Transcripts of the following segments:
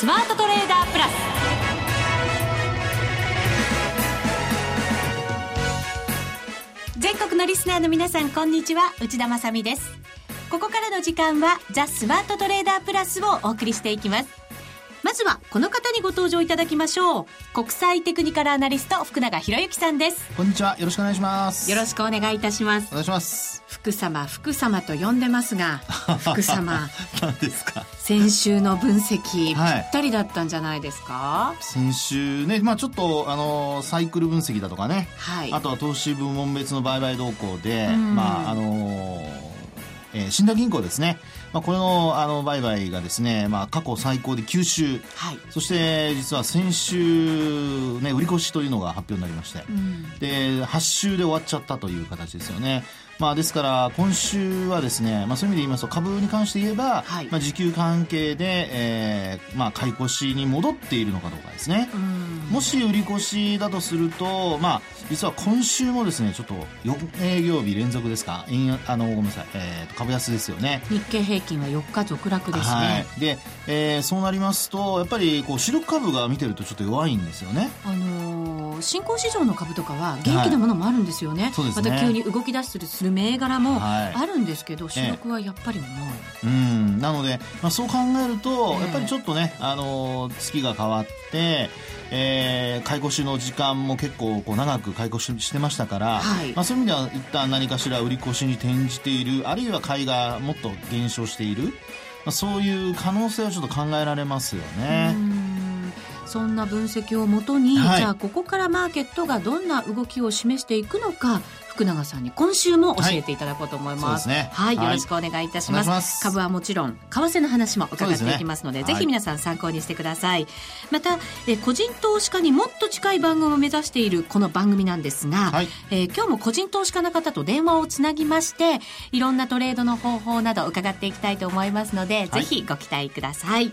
スマートトレーダープラス。全国のリスナーの皆さんこんにちは。内田まさです。ここからの時間はザ・スマートトレーダープラスをお送りしていきます。まずはこの方にご登場いただきましょう。国際テクニカルアナリスト福永博之さんです。こんにちは。よろしくお願いします。よろしくお願いいたします。お願いします。福様福様と呼んでますが 福様。何ですか？先週の分析、はい、ぴったりだったんじゃないですか？先週ねまあちょっとあのサイクル分析だとかね、はい、あとは投資部門別の売買動向で、まああのえー、信託銀行ですねまあ、このあの売買がですね、まあ、過去最高で9週、はい、そして実は先週、ね、売り越しというのが発表になりまして、うん、で8週で終わっちゃったという形ですよね。まあ、ですから今週はですね、まあ、そういう意味で言いますと株に関して言えば、はい、まあ、時給関係で、えーまあ、買い越しに戻っているのかどうかですね。もし売り越しだとすると、まあ、実は今週もですねちょっと4営業日連続ですか？あのごめんなさい、えー、株安ですよね。日経平均は4日続落ですね、はい、で、えー、そうなりますとやっぱりこう主力株が見てるとちょっと弱いんですよね。あのー、新興市場の株とかは元気なものもあるんですよね、はい、そうですね。また急に動き出するる銘柄もあるんですけど、主力はやっぱり重い、えうん。なので、まあ、そう考えると、やっぱりちょっとね、あの月が変わってえー、買い越しの時間も結構こう長く買い越ししてましたから、はい、まあ、そういう意味では一旦何かしら売り越しに転じているあるいは買いがもっと減少している、まあ、そういう可能性はちょっと考えられますよね。そんな分析をもとに、はい、じゃあここからマーケットがどんな動きを示していくのか福永さんに今週も教えていただこうと思います。はい、ねはい、よろしくお願いいたします。ます株はもちろん、為替の話も伺っていきますので、でね、ぜひ皆さん参考にしてください。また、え個人投資家にもっと近い番組を目指しているこの番組なんですが、はい、えー、今日も個人投資家の方と電話をつなぎまして、いろんなトレードの方法など伺っていきたいと思いますので、ぜひご期待ください。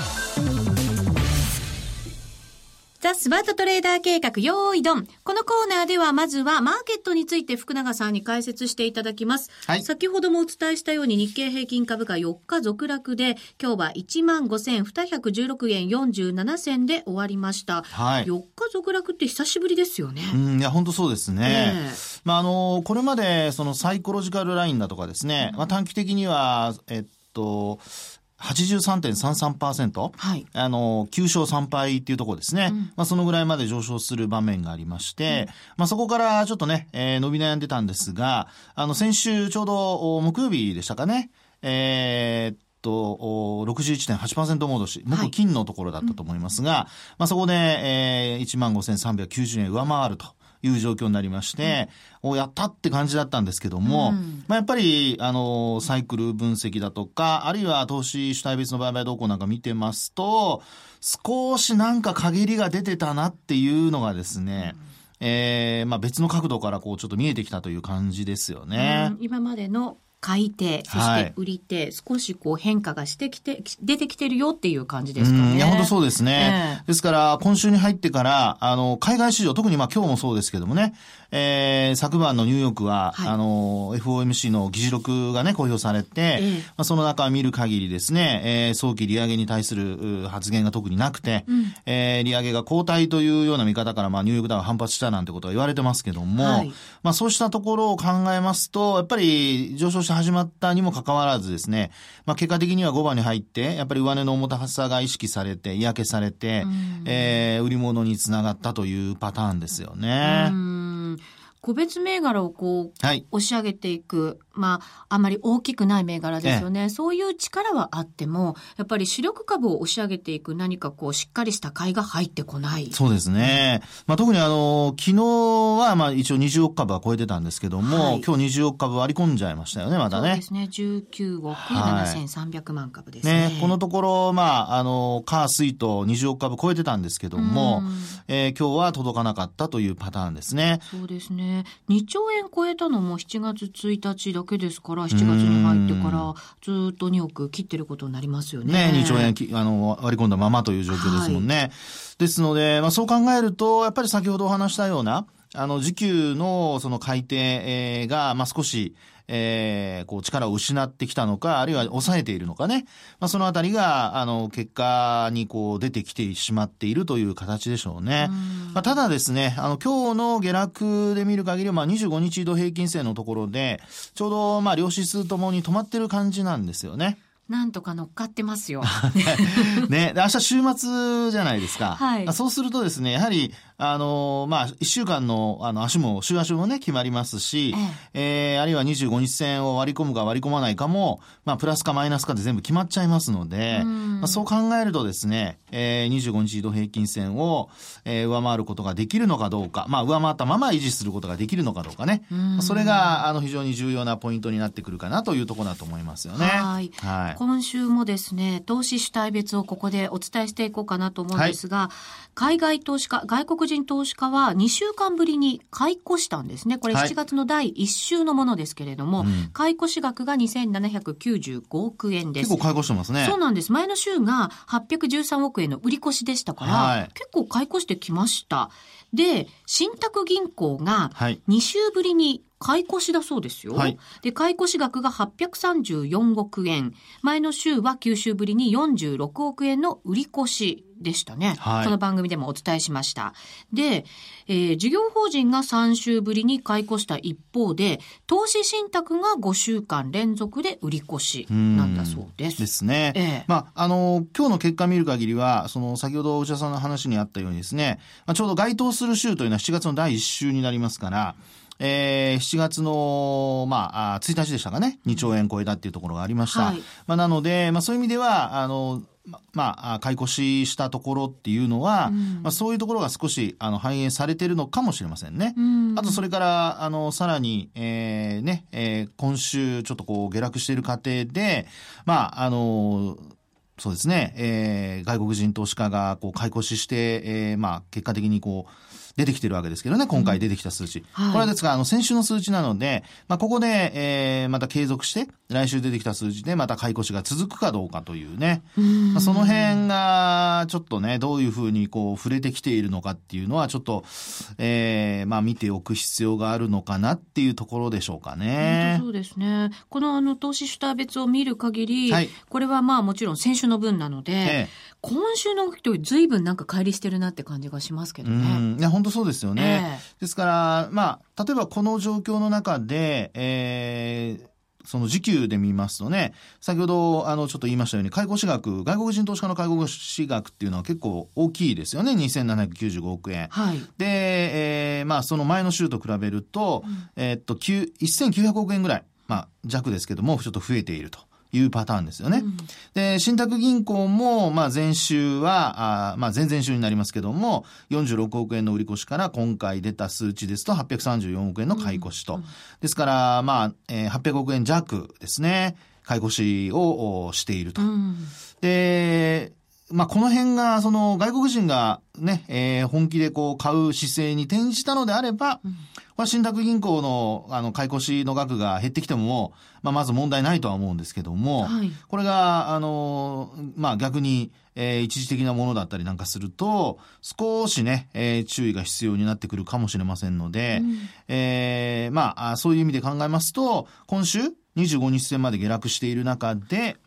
ザ・スマートトレーダー計画、用意ドン。このコーナーでは、まずはマーケットについて福永さんに解説していただきます。はい、先ほどもお伝えしたように日経平均株価4日続落で、今日は15,216円47銭で終わりました。はい、4日続落って久しぶりですよね。うん、いや、本当そうですね。えー、まあ、あの、これまで、そのサイコロジカルラインだとかですね、まあ、短期的には、えっと、83.33%、はい、あの、9勝3敗っていうところですね。うん、まあ、そのぐらいまで上昇する場面がありまして、うん、まあ、そこからちょっとね、えー、伸び悩んでたんですが、あの、先週ちょうど木曜日でしたかね、えー、と、61.8%戻し、木金のところだったと思いますが、はい、まあそこで、えー、15,390円上回ると。いう状況になりまして、うん、おやったって感じだったんですけども、うん、まあ、やっぱり、あの、サイクル分析だとか、あるいは投資主体別の売買動向なんか見てますと、少しなんか陰りが出てたなっていうのがですね、うん。えー、まあ別の角度からこうちょっと見えてきたという感じですよね。今までの買い手、そして売り手、はい、少しこう変化がしてきて、出てきてるよっていう感じですかね。いや、本当そうですね。えー、ですから、今週に入ってから、あの、海外市場、特にまあ今日もそうですけどもね、えー、昨晩のニューヨークは、はい、あの、FOMC の議事録がね、公表されて、えー、まあ、その中を見る限りですね、えー、早期利上げに対する発言が特になくて、うん、えー、利上げが後退というような見方から、まあ、ニューヨークダウ反発したなんてことは言われてますけども、はい、まあ、そうしたところを考えますと、やっぱり上昇して始まったにもかかわらずですね、まあ、結果的には5番に入って、やっぱり上値の重たさが意識されて、嫌気されて、うん、えー、売り物につながったというパターンですよね。うん個別銘柄をこう、はい、押し上げていく、まあ、あまり大きくない銘柄ですよね。そういう力はあっても、やっぱり主力株を押し上げていく何かこう、しっかりした買いが入ってこない。そうですね。まあ、特にあの、昨日はまあ一応20億株は超えてたんですけども、はい、今日20億株割り込んじゃいましたよね、まだね。そうですね。19億7300万株ですね。ね、このところ、まあ、あの、カースイと20億株超えてたんですけども、えー、今日は届かなかったというパターンですね。そうですね。ね。2兆円超えたのも7月1日だけですから、7月に入ってからずっと2億切ってることになりますよね。ね、2兆円あの割り込んだままという状況ですもんね。はい、ですので、まあそう考えると、やっぱり先ほどお話したような、あの、時給のその改定が、まあ少し、えー、こう力を失ってきたのか、あるいは抑えているのかね。まあ、そのあたりが、あの、結果にこう出てきてしまっているという形でしょうね。まあ、ただですね、あの、今日の下落で見る限り、まあ、25日移動平均線のところで、ちょうど、まあ、両指数ともに止まってる感じなんですよね。なんとか乗っかってますよ。ね、明日週末じゃないですか。はい。そうするとですね、やはり、あの、まあ、一週間の、あの、足も、週足もね、決まりますし、ええー、あるいは25日線を割り込むか割り込まないかも、まあ、プラスかマイナスかで全部決まっちゃいますので、まあ、そう考えるとですね、えー、25日移動平均線を、えー、上回ることができるのかどうか、まあ、上回ったまま維持することができるのかどうかね。それが、あの、非常に重要なポイントになってくるかなというところだと思いますよね。はい。はい。今週もですね、投資主体別をここでお伝えしていこうかなと思うんですが、はい、海外投資家、外国人投資家は2週間ぶりに買い越したんですね。これ7月の第1週のものですけれども、はい、買い越し額が2795億円です。結構買い越してますね。そうなんです。前の週が813億円の売り越しでしたから、はい、結構買い越してきました。で、信託銀行が2週ぶりに買い越しだそうですよ。はい、で、買い越し額が834億円。前の週は9週ぶりに46億円の売り越しでしたね。はい、この番組でもお伝えしました。で、えー、事業法人が3週ぶりに買い越した一方で、投資信託が5週間連続で売り越しなんだそうです。ですね。ええ、まあ、あの、今日の結果見る限りは、その、先ほど内田さんの話にあったようにですね、まあ、ちょうど該当する週というのは7月の第1週になりますから、えー、7月の、まあ、1日でしたかね、2兆円超えたっていうところがありました。はい、まあ、なので、まあ、そういう意味では、あの、まあ、買い越ししたところっていうのは、うん、まあ、そういうところが少しあの反映されてるのかもしれませんね。うん、あと、それから、あの、さらに、えー、ね、えー、今週ちょっとこう下落している過程で、まあ、あの、そうですね、えー、外国人投資家がこう買い越しして、えー、まあ、結果的にこう、出てきてるわけですけどね、今回出てきた数値。うんはい、これはですが、あの、先週の数値なので、まあ、ここで、えー、また継続して、来週出てきた数字でまた買い越しが続くかどうかというね、まあ、その辺が、ちょっとね、どういうふうにこう、触れてきているのかっていうのは、ちょっと、えー、まあ、見ておく必要があるのかなっていうところでしょうかね。そうですね。この、あの、投資主体別を見る限り、はい、これはまあ、もちろん先週の分なので、ええ、今週の動きと随分なんか乖離してるなって感じがしますけどね。いや、本当そうですよね。えー、ですから、まあ、例えばこの状況の中で、えー、その時給で見ますとね、先ほど、あの、ちょっと言いましたように、介護士額、外国人投資家の介護士額っていうのは結構大きいですよね。2795億円。はい。で、えー、まあ、その前の週と比べると、うん、えー、っと、1900億円ぐらい、まあ、弱ですけども、ちょっと増えていると。いうパターンですよね。うん、で、信託銀行も、まあ前週は、あまあ前々週になりますけども、46億円の売り越しから今回出た数値ですと834億円の買い越しと。うん、ですから、まあ、えー、800億円弱ですね。買い越しをしていると。うん、で、まあ、この辺が、その、外国人がね、えー、本気でこう、買う姿勢に転じたのであれば、うん、これ信託銀行の、あの、買い越しの額が減ってきても、まあ、まず問題ないとは思うんですけども、はい、これが、あの、まあ、逆に、えー、一時的なものだったりなんかすると、少しね、えー、注意が必要になってくるかもしれませんので、うん、えー、まあ、そういう意味で考えますと、今週、25日線まで下落している中で、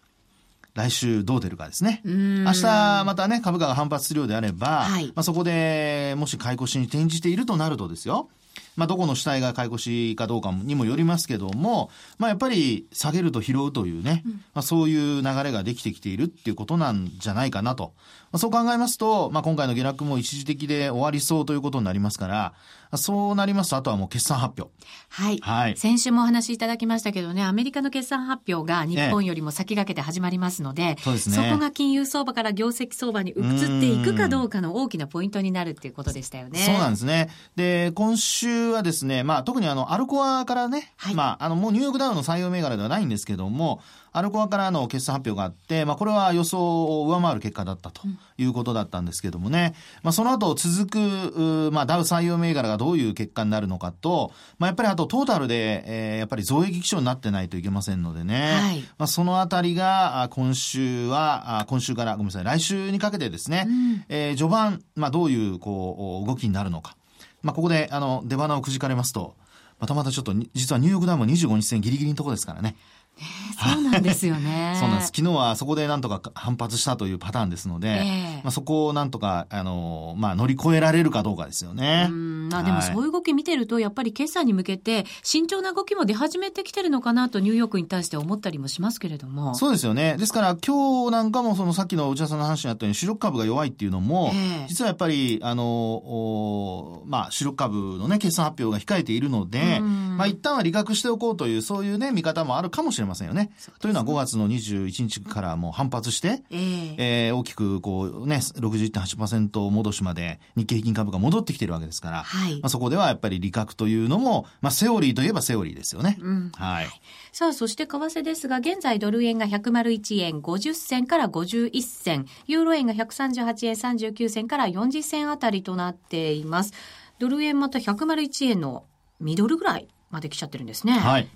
来週どう出るかですね。明日またね、株価が反発するようであれば、はい、まあそこでもし買い越しに転じているとなるとですよ。まあ、どこの主体が買い越しかどうかにもよりますけども、まあ、やっぱり下げると拾うというね、まあ、そういう流れができてきているっていうことなんじゃないかなと。まあ、そう考えますと、まあ、今回の下落も一時的で終わりそうということになりますから、そうなりますと、あとはもう決算発表。はい。はい。先週もお話しいただきましたけどね、アメリカの決算発表が日本よりも先駆けて始まりますので、そうですね。そこが金融相場から業績相場に移っていくかどうかの大きなポイントになるっていうことでしたよね。そうなんですね。で、今週はですね、まあ特にあの、アルコアからね、はい、まああの、もうニューヨークダウの採用銘柄ではないんですけども、アルコアからの決算発表があって、まあ、これは予想を上回る結果だったということだったんですけどもね、まあ、その後続く、まあ、ダウ採用銘柄がどういう結果になるのかと、まあ、やっぱりあとトータルで、えー、やっぱり増益基調になってないといけませんのでね、はい、まあ、そのあたりが、今週は、今週から、ごめんなさい、来週にかけてですね、うん、えー、序盤、まあ、どういう、こう、動きになるのか。まあ、ここで、あの、出花をくじかれますと、またまたちょっと、実はニューヨークダウンも25日線ギリギリのところですからね。そうなんですよね。そうなんです。昨日はそこでなんとか反発したというパターンですので、えー、まあ、そこをなんとか、あの、まあ、乗り越えられるかどうかですよね。うんあでもそういう動き見てると、やっぱり決算に向けて慎重な動きも出始めてきてるのかなとニューヨークに対して思ったりもしますけれども。そうですよね。ですから今日なんかもそのさっきの内田さんの話にあったように主力株が弱いっていうのも、えー、実はやっぱり、あの、おまあ、主力株のね、決算発表が控えているので、まあ、一旦は利確しておこうという、そういうね、見方もあるかもしれませんよね。というのは5月の21日からもう反発して、えー、えー、大きくこうね、61.8%戻しまで日経平均株が戻ってきてるわけですから、はい、まあ、そこではやっぱり利確というのも、まあ、セオリーといえばセオリーですよね。うん、はい。さあ、そして為替ですが、現在ドル円が101円50銭から51銭、ユーロ円が138円39銭から40銭あたりとなっています。ドル円また101円のミドルぐらいまで来ちゃってるんですね。はい。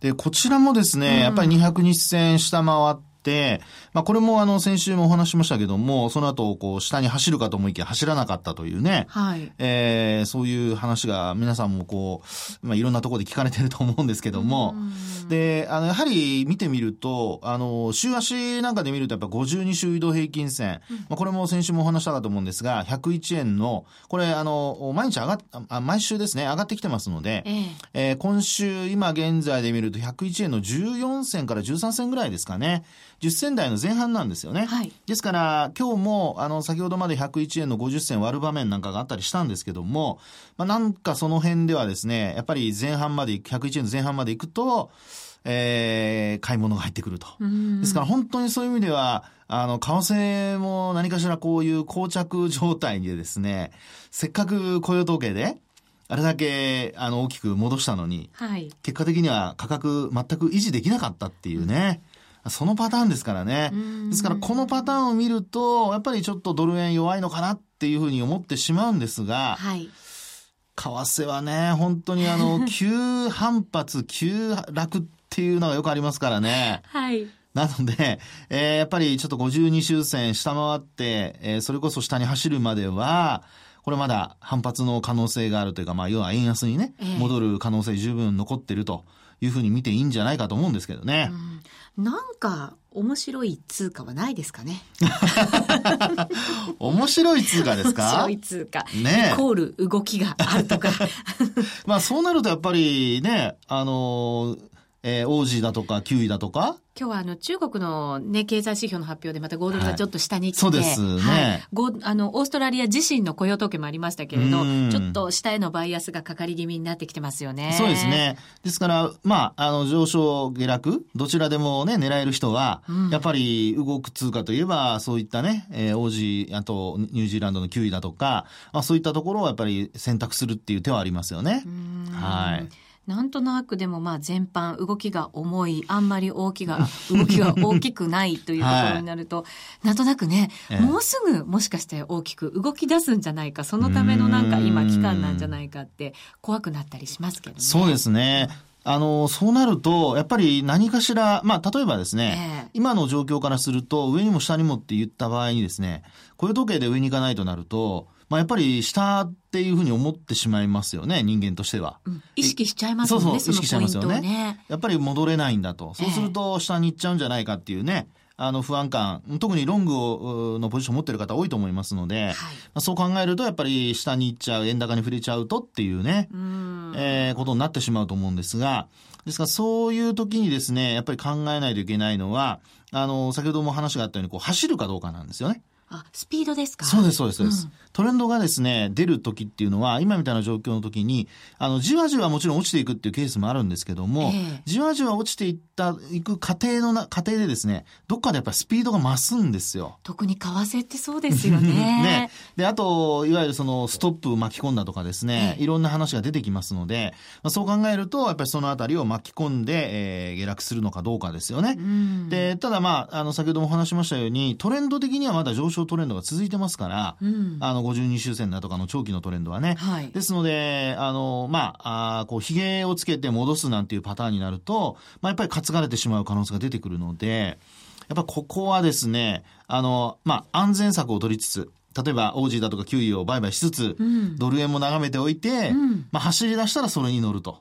で、こちらもですね、うん、やっぱり200日線下回っ、まあこれもあの先週もお話しましたけども、その後こう下に走るかと思いきや走らなかったというね、はい、えー、そういう話が皆さんもこう、まあいろんなところで聞かれてると思うんですけども、で、あのやはり見てみると、あの、週足なんかで見るとやっぱ52週移動平均線、うん、まあこれも先週もお話したかと思うんですが、101円の、これあの、毎日上がっ、あ毎週ですね、上がってきてますので、えー、えー、今週今現在で見ると101円の14銭から13銭ぐらいですかね。10銭台の前半なんですよね。はい、ですから、今日も、あの、先ほどまで101円の50銭割る場面なんかがあったりしたんですけども、まあ、なんかその辺ではですね、やっぱり前半まで、101円の前半まで行くと、えー、買い物が入ってくると。ですから本当にそういう意味では、あの、為替も何かしらこういう膠着状態でですね、せっかく雇用統計で、あれだけ、あの、大きく戻したのに、はい、結果的には価格全く維持できなかったっていうね。そのパターンですからね。ですからこのパターンを見ると、やっぱりちょっとドル円弱いのかなっていうふうに思ってしまうんですが、はい、為替はね、本当にあの、急反発、急落っていうのがよくありますからね。はい。なので、えー、やっぱりちょっと52周線下回って、えー、それこそ下に走るまでは、これまだ反発の可能性があるというか、まあ、要は円安にね、戻る可能性十分残ってるというふうに見ていいんじゃないかと思うんですけどね。うん、なんか、面白い通貨はないですかね？面白い通貨ですか？面白い通貨。ねイコール動きがあるとか。まあそうなるとやっぱりね、あのーえー、王子だとか、キウイだとか？今日はあの中国のね、経済指標の発表でまた5ドルがちょっと下に来て、はい、そうですね、はい、あの、オーストラリア自身の雇用統計もありましたけれど、ちょっと下へのバイアスがかかり気味になってきてますよね。そうですね。ですから、まあ、あの、上昇、下落、どちらでもね、狙える人は、うん、やっぱり動く通貨といえば、そういったね、えー、王子、あと、ニュージーランドのキウイだとか、まあ、そういったところをやっぱり選択するっていう手はありますよね。はい。なんとなくでもまあ全般動きが重い、あんまり大きが、動きが大きくないというところになると、はい、なんとなくね、もうすぐもしかして大きく動き出すんじゃないか、そのためのなんか今期間なんじゃないかって怖くなったりしますけどね。そうですね。あの、そうなると、やっぱり何かしら、まあ、例えばですね、えー、今の状況からすると、上にも下にもって言った場合にですね、雇用時計で上に行かないとなると、まあ、やっぱり下っていうふうに思ってしまいますよね、人間としては。うん、意識しちゃいますよね。そうそう、意識しちゃいますよね。ねやっぱり戻れないんだと。そうすると下に行っちゃうんじゃないかっていうね。あの不安感、特にロングをのポジションを持ってる方多いと思いますので、はい、まあ、そう考えるとやっぱり下に行っちゃう、円高に触れちゃうとっていうね、うえー、ことになってしまうと思うんですが、ですからそういう時にですね、やっぱり考えないといけないのは、あの、先ほども話があったように、こう走るかどうかなんですよね。あ、スピードですか？そうです、そうです、そうです、うん、トレンドがですね、出る時っていうのは、今みたいな状況の時に、あの、じわじわもちろん落ちていくっていうケースもあるんですけども、えー、じわじわ落ちていった、いく過程のな、過程でですね、どっかでやっぱりスピードが増すんですよ。特に為替ってそうですよね。ね。で、あと、いわゆるそのストップ巻き込んだとかですね、いろんな話が出てきますので、まあ、そう考えると、やっぱりそのあたりを巻き込んで、えー、下落するのかどうかですよね。で、ただまあ、あの、先ほども話しましたように、トレンド的にはまだ上昇トレンドが続いてますから、あの、52周線だとかの長期のトレンドはね。はい、ですので、あの、まあ、あこう、髭をつけて戻すなんていうパターンになると、まあ、やっぱり担がれてしまう可能性が出てくるので、やっぱここはですね、あの、まあ、安全策を取りつつ、例えば、オージーだとかキウイを売買しつつ、うん、ドル円も眺めておいて、うん、まあ、走り出したらそれに乗ると。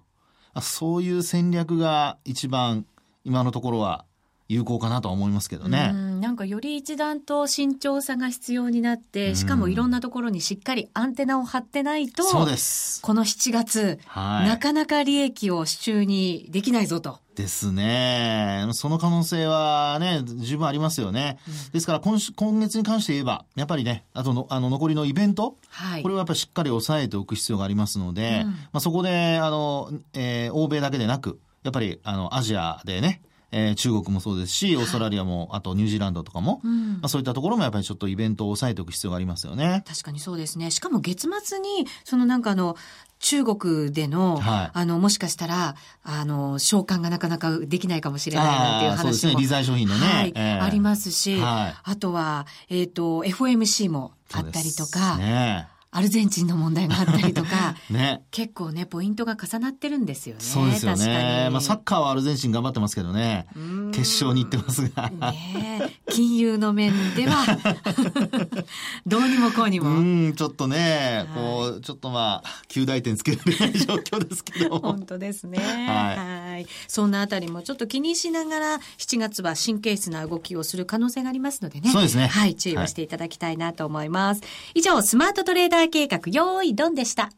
そういう戦略が一番今のところは有効かなと思いますけどね。んなんかより一段と慎重さが必要になって、しかもいろんなところにしっかりアンテナを張ってないと、そうです。この7月、はい、なかなか利益を手中にできないぞと。ですね。その可能性はね、十分ありますよね。うん、ですから今、今月に関して言えば、やっぱりね、あとの、あの、残りのイベント、はい、これはやっぱりしっかり抑えておく必要がありますので、うん、まあ、そこで、あの、えー、欧米だけでなく、やっぱり、あの、アジアでね、えー、中国もそうですし、オーストラリアも、あとニュージーランドとかも、うん、まあ、そういったところもやっぱりちょっとイベントを抑えておく必要がありますよね。確かにそうですね。しかも月末に、そのなんかあの、中国での、はい、あの、もしかしたら、あの、召喚がなかなかできないかもしれないなっていう話も。そうですね、理財商品のね。はい、えー、ありますし、はい、あとは、えっ、ー、と、FOMC もあったりとか、ね、アルゼンチンの問題があったりとか、ね、結構ね、ポイントが重なってるんですよね。そうですよね。まあ、サッカーはアルゼンチン頑張ってますけどね。決勝に行ってますが。ね金融の面では、どうにもこうにも。うん、ちょっとね、こう、ちょっとまあ、旧大点つけられない状況ですけど。本当ですね。はい。そんなあたりもちょっと気にしながら、7月は神経質な動きをする可能性がありますのでね。そうですね。はい、注意をしていただきたいなと思います。はい、以上、スマートトレーダー計画、用意ドンでした。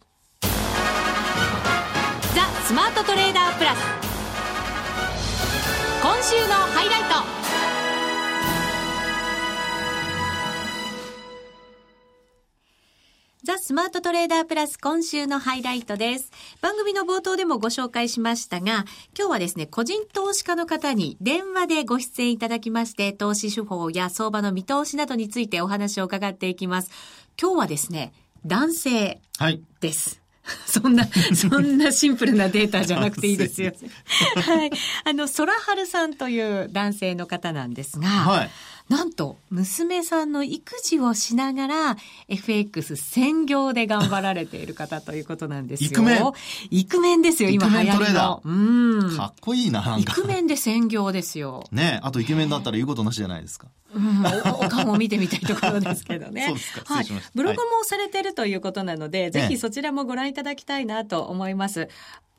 ザ・スマートトレーダープラス。今週のハイライト。ザ・スマートトレーダープラス今週のハイライトです。番組の冒頭でもご紹介しましたが、今日はですね、個人投資家の方に電話でご出演いただきまして、投資手法や相場の見通しなどについてお話を伺っていきます。今日はですね、男性です。はい、そんな、そんなシンプルなデータじゃなくていいですよ。はい。あの、空春さんという男性の方なんですが、はい、なんと、娘さんの育児をしながら、FX 専業で頑張られている方ということなんですよ。イクメンイクメンですよ、今流行りの。うん。かっこいいな、イクメンで専業ですよ。ねあとイケメンだったら言うことなしじゃないですか。うん、お顔も見てみたいところですけどね。そうですか。はい。ブログもされてるということなので、はい、ぜひそちらもご覧いただきたいなと思います。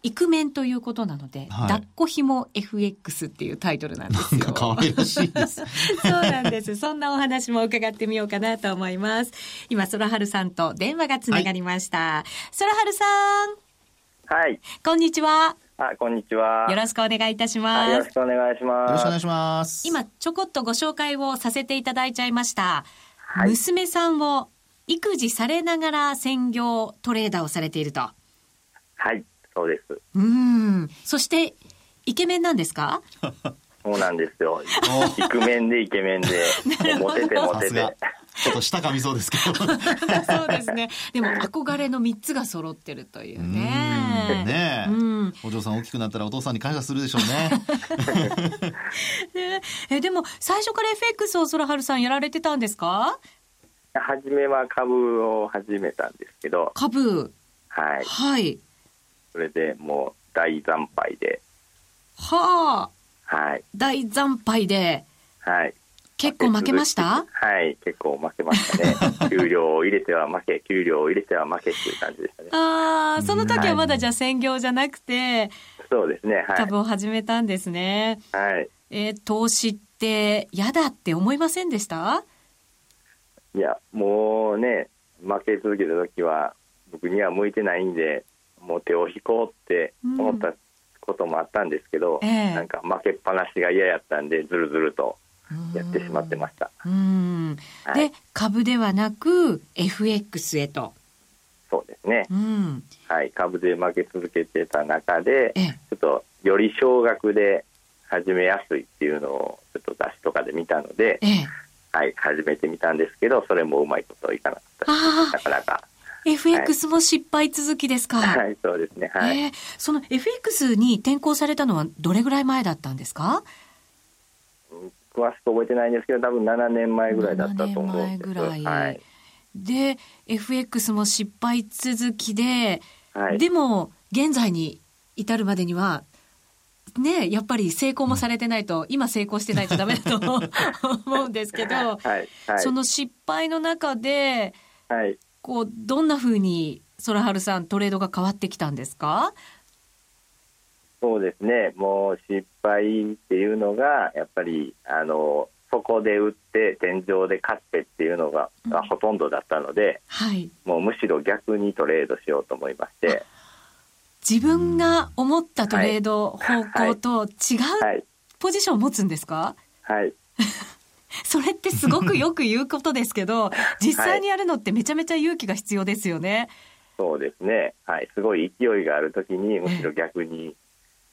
イクメンということなので、はい、抱っこひも FX っていうタイトルなんですよ。可愛らしいです。そうなんです。そんなお話も伺ってみようかなと思います。今、空春さんと電話がつながりました。はい、空春さん。はい。こんにちは。あ、こんにちは。よろしくお願いいたします。よろしくお願いします。よろしくお願いします。今、ちょこっとご紹介をさせていただいちゃいました。はい、娘さんを育児されながら専業トレーダーをされていると。はい。そうです。うん。そして、イケメンなんですか？そうなんですよ。イクメンでイケメンで、モテてモテて。ちょっと舌噛みそうですけど。そうですね。でも憧れの3つが揃ってるというね。ねえ、うん。お嬢さん大きくなったらお父さんに感謝するでしょうね。えでも最初から FX を空春さんやられてたんですか？初めは株を始めたんですけど。株はい。はい。それでもう大惨敗で。はあ。はい。大惨敗で。はい。結構負けました？はい、結構負けましたね。給料を入れては負け、給料を入れては負けっていう感じでしたね。ああ、その時はまだじゃあ専業じゃなくて、そうですね、はい。株を始めたんですね。はい。えー、投資って嫌だって思いませんでした？いや、もうね、負け続けた時は、僕には向いてないんで、もう手を引こうって思ったこともあったんですけど、うんえー、なんか負けっぱなしが嫌やったんでずるずるとやってしまってました。うん。はい、で株ではなく FX へと。そうですね、うん、はい、株で負け続けてた中で、ちょっとより少額で始めやすいっていうのをちょっと雑誌とかで見たので、はい、始めてみたんですけどそれもうまいこといかなかっなかなか。FX も失敗続きですか、はい、はい、そうですね。はい。えー、その FX に転向されたのはどれぐらい前だったんですか？詳しく覚えてないんですけど、多分7年前ぐらいだったと思うんです。7年前ぐらい。はい。で、FX も失敗続きで、はい、でも、現在に至るまでには、ね、やっぱり成功もされてないと、うん、今成功してないとダメだと 思うんですけど、はいはい、その失敗の中で、はい、こう、どんなふうに空春さん、トレードが変わってきたんですか？そうですね、もう失敗っていうのが、やっぱり、あの、そこで売って天井で買ってっていうのが、うん、ほとんどだったので、はい、もうむしろ逆にトレードしようと思いまして。自分が思ったトレード方向と違うポジションを持つんですか？はい。それってすごくよく言うことですけど、実際にやるのってめちゃめちゃ勇気が必要ですよね。そうですね。はい。すごい勢いがあるときに、むしろ逆に、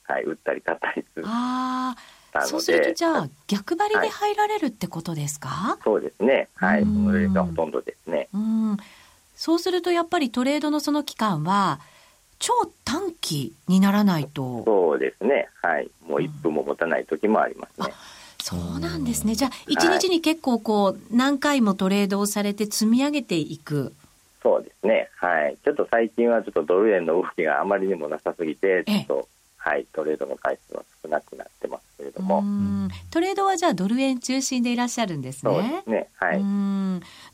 はい、打ったり買ったりする。ああ。そうするとじゃあ逆張りで入られるってことですか、はい、そうですね。はい。それがほとんどですね。うん。そうするとやっぱりトレードのその期間は、超短期にならないと。そうですね。はい。もう1分も持たない時もありますね。うんそうなんですね。じゃあ、一日に結構こう、何回もトレードをされて積み上げていく。そうですね。はい。ちょっと最近はちょっとドル円の動きがあまりにもなさすぎて、ちょっと、はい、トレードの回数は少なくなってますけれども。トレードはじゃあドル円中心でいらっしゃるんですね。そうですね。はい。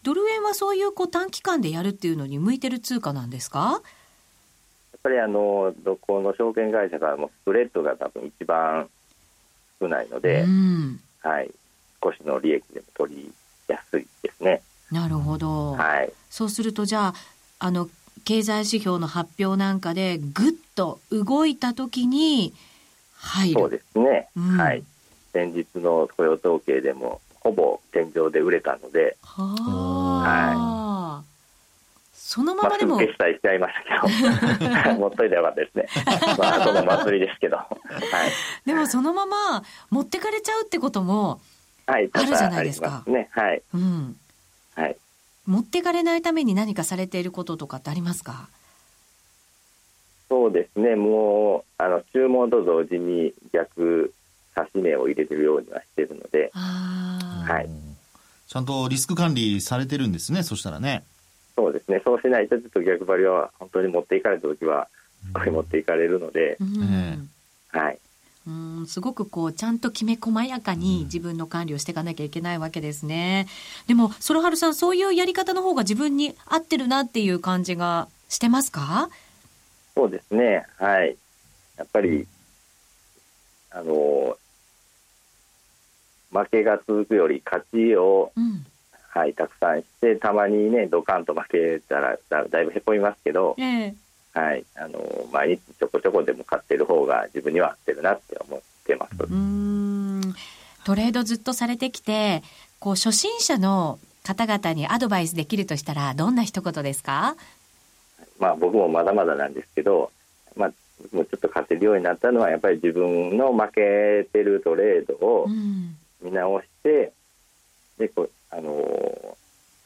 ドル円はそういうこう短期間でやるっていうのに向いてる通貨なんですか？ぱりあのどこの証券会社からもスプレッドが多分一番少ないので、うん、はい、少しの利益でも取りやすいですね。なるほど。はい。そうするとじゃああの経済指標の発表なんかでぐっと動いたときに入る。そうですね。うん、はい。先日の雇用統計でもほぼ天井で売れたので、ははい。そのままでも。まあ、決済しちゃいましたけど、持っといてよかったですね。まあ、後の祭りですけど。はい。でもそのまま持ってかれちゃうってことも、あるじゃないですか。はい、ね、はい。うん。はい。持ってかれないために何かされていることとかってありますか？そうですね、もう、あの、注文と同時に逆差し値を入れてるようにはしてるので、はい。ちゃんとリスク管理されてるんですね、そしたらね。そうですね、そうしないと、ちょっと逆張りは本当に持っていかれた時は、これ持っていかれるので、うん、はい。うんすごくこうちゃんときめ細やかに自分の管理をしていかなきゃいけないわけですね。でも、ソロハルさん、そういうやり方の方が自分に合ってるなっていう感じがしてますか？そうですね、はい。やっぱり、あの、負けが続くより勝ちを、うん。はい、たくさんしてたまにねドカンと負けたらだだいぶへこみますけど、えー、はい、あの毎日ちょこちょこでも買ってる方が自分には合ってるなって思ってます。うん。トレードずっとされてきてこう初心者の方々にアドバイスできるとしたらどんな一言ですか？まあ僕もまだまだなんですけど、まあ、もうちょっと勝てるようになったのはやっぱり自分の負けてるトレードを見直して、うん、でこうあの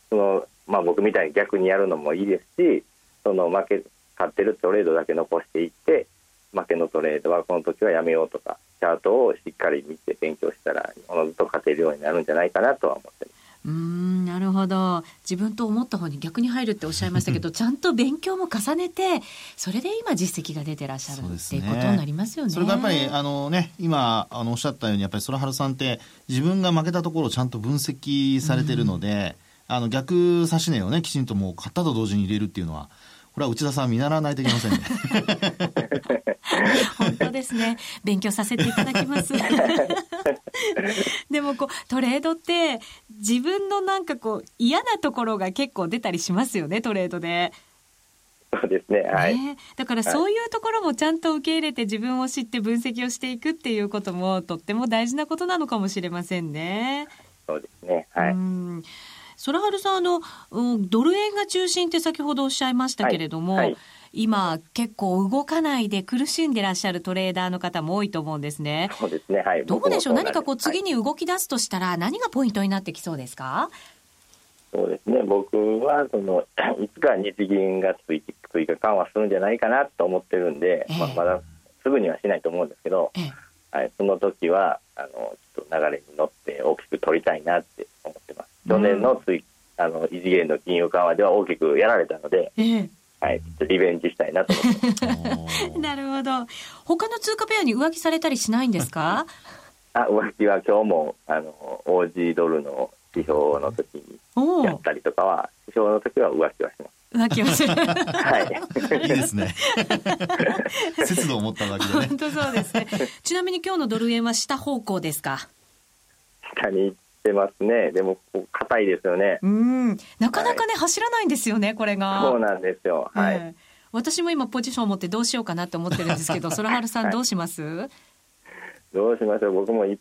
そのまあ、僕みたいに逆にやるのもいいですしその負け勝ってるトレードだけ残していって負けのトレードはこの時はやめようとかチャートをしっかり見て勉強したらおのずと勝てるようになるんじゃないかなとは思ってます。うんなるほど自分と思った方に逆に入るっておっしゃいましたけどちゃんと勉強も重ねてそれで今実績が出てらっしゃる、ね、っていうことになりますよね。それがやっぱりあの、ね、今あのおっしゃったようにやっぱり空原さんって自分が負けたところをちゃんと分析されてるので、うん、あの逆指し値をねきちんともう買ったと同時に入れるっていうのはこれは内田さん見習わないといけませんね。本当ですね。勉強させていただきます。でもこう、トレードって自分のなんかこう嫌なところが結構出たりしますよね、トレードで。そうですね。はい。ね、だからそういうところもちゃんと受け入れて自分を知って分析をしていくっていうこともとっても大事なことなのかもしれませんね。そうですね。はい。空春さんあの、ドル円が中心って先ほどおっしゃいましたけれども、はいはい、今結構動かないで苦しんでらっしゃるトレーダーの方も多いと思うんですね。そうですね。はい。どうでしょう？何かこう次に動き出すとしたら何がポイントになってきそうですか？そうですね。僕はその いつか日銀が追追加緩和するんじゃないかなと思ってるんで、えー、まあ、まだすぐにはしないと思うんですけど、えー、はい、その時はあのちょっと流れに乗って大きく取りたいなって思ってます。去年の追、あの異次元の金融緩和では大きくやられたので、えーはい、リベンジしたいなと思って なるほど。他の通貨ペアに浮気されたりしないんですか？あ浮気は今日もあのオージードルの指標の時にやったりとかは指標の時は浮気はします。浮気をする。はい。いいですね。節度を持った浮気でね。本当そうですね。ちなみに今日のドル円は下方向ですか？下に行ってますね。でも、硬いですよね。うん。なかなかね、はい、走らないんですよね、これが。そうなんですよ。はい。えー、私も今ポジションを持ってどうしようかなと思ってるんですけど、空春さんどうします、はい、どうしましょう。僕もい、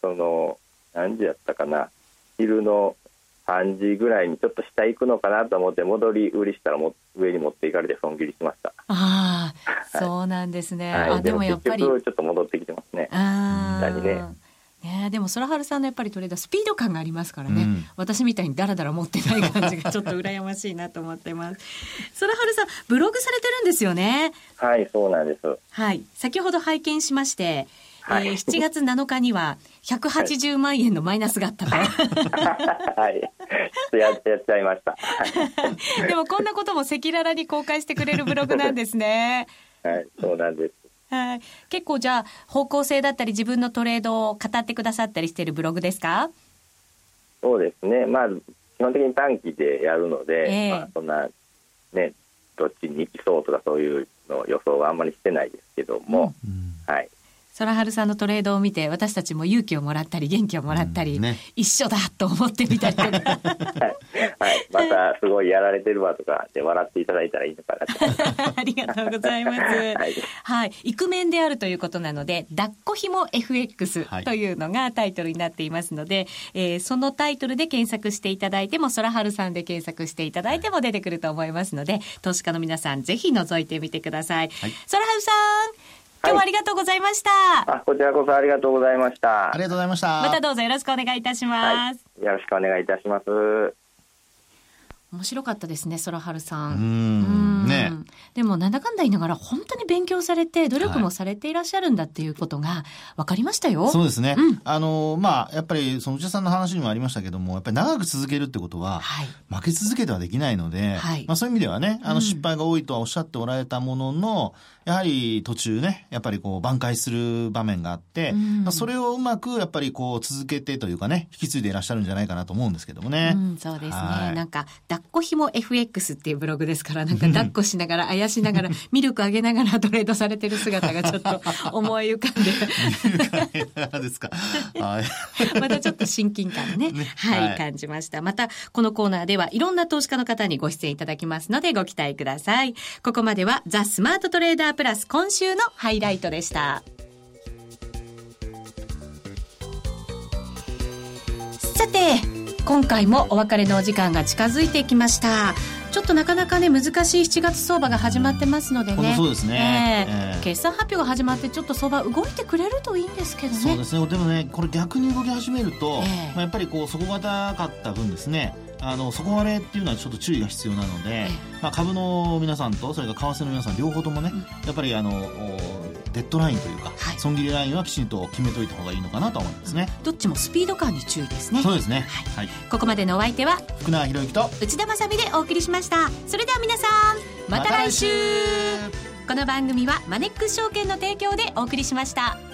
その、何時やったかな。昼の3時ぐらいにちょっと下行くのかなと思って戻り売りしたらも上に持っていかれて損切りしましたああ、そうなんですね、はい、あでもやっぱりちょっと戻ってきてますねああねね、でも空春さんのやっぱりトレードスピード感がありますからね、うん、私みたいにダラダラ持ってない感じが ちょっと羨ましいなと思ってます空春さんブログされてるんですよね？はいそうなんですはい先ほど拝見しましてはい、えー、7月7日には180万円のマイナスがあったと。はい。やっちゃいました。でもこんなことも赤裸々に公開してくれるブログなんですね。はい、そうなんです。はい、結構じゃあ方向性だったり自分のトレードを語ってくださったりしているブログですか？そうですね。まあ基本的に短期でやるので、えー、まあ、そんなねどっちに行きそうとかそういうの予想はあんまりしてないですけども、うん、はい。空春さんのトレードを見て私たちも勇気をもらったり元気をもらったり、うんね、一緒だと思ってみたりとか。はい、はい、またすごいやられてるわとかで笑っていただいたらいいのかな ありがとうございます、はい、はい、イクメンであるということなので抱っこひも FX というのがタイトルになっていますので、はい、えー、そのタイトルで検索していただいても空春さんで検索していただいても出てくると思いますので投資家の皆さんぜひ覗いてみてください、空春さん今日はありがとうございました、はい、あこちらこそありがとうございました。ありがとうございました。またどうぞよろしくお願いいたします、はい、よろしくお願いいたします。面白かったですね、空春さん。うん。ね。でも、なんだかんだ言いながら、本当に勉強されて、努力もされていらっしゃるんだっていうことが分かりましたよ。はい、そうですね。うん、あの、まあ、やっぱり、その内田さんの話にもありましたけども、やっぱり長く続けるってことは、はい、負け続けてはできないので、はい、まあ、そういう意味ではね、あの、失敗が多いとはおっしゃっておられたものの、やはり途中ね、やっぱりこう挽回する場面があって、うん、まあ、それをうまくやっぱりこう続けてというかね、引き継いでいらっしゃるんじゃないかなと思うんですけどもね。うん、そうですね。はい、なんか、抱っこひも FX っていうブログですから、なんか 抱っこしながら、あやしながら、ミルクあげながらトレードされてる姿がちょっと 思い浮かんで。ですか。はい。またちょっと親近感ね、ねはい、はい、感じました。また、このコーナーではいろんな投資家の方にご出演いただきますので、ご期待ください。ここまでは、ザ・スマートトレーダープラス今週のハイライトでした。さて、今回もお別れのお時間が近づいてきました。ちょっとなかなかね難しい7月相場が始まってますのでね、そうですね、えー、決算発表が始まってちょっと相場動いてくれるといいんですけどね。そうですね。でもねこれ逆に動き始めると、えー、まあ、やっぱりこう底堅かった分ですね。あの底割れっていうのはちょっと注意が必要なので、えー、まあ、株の皆さんとそれから為替の皆さん両方ともね、うん、やっぱりあのデッドラインというか、はい、損切りラインはきちんと決めといた方がいいのかなと思いますね、どっちもスピード感に注意ですね。そうですね、はい、はい、ここまでのお相手は福永博之と内田まさでお送りしました。それでは皆さんまた来週。ま、この番組はマネックス証券の提供でお送りしました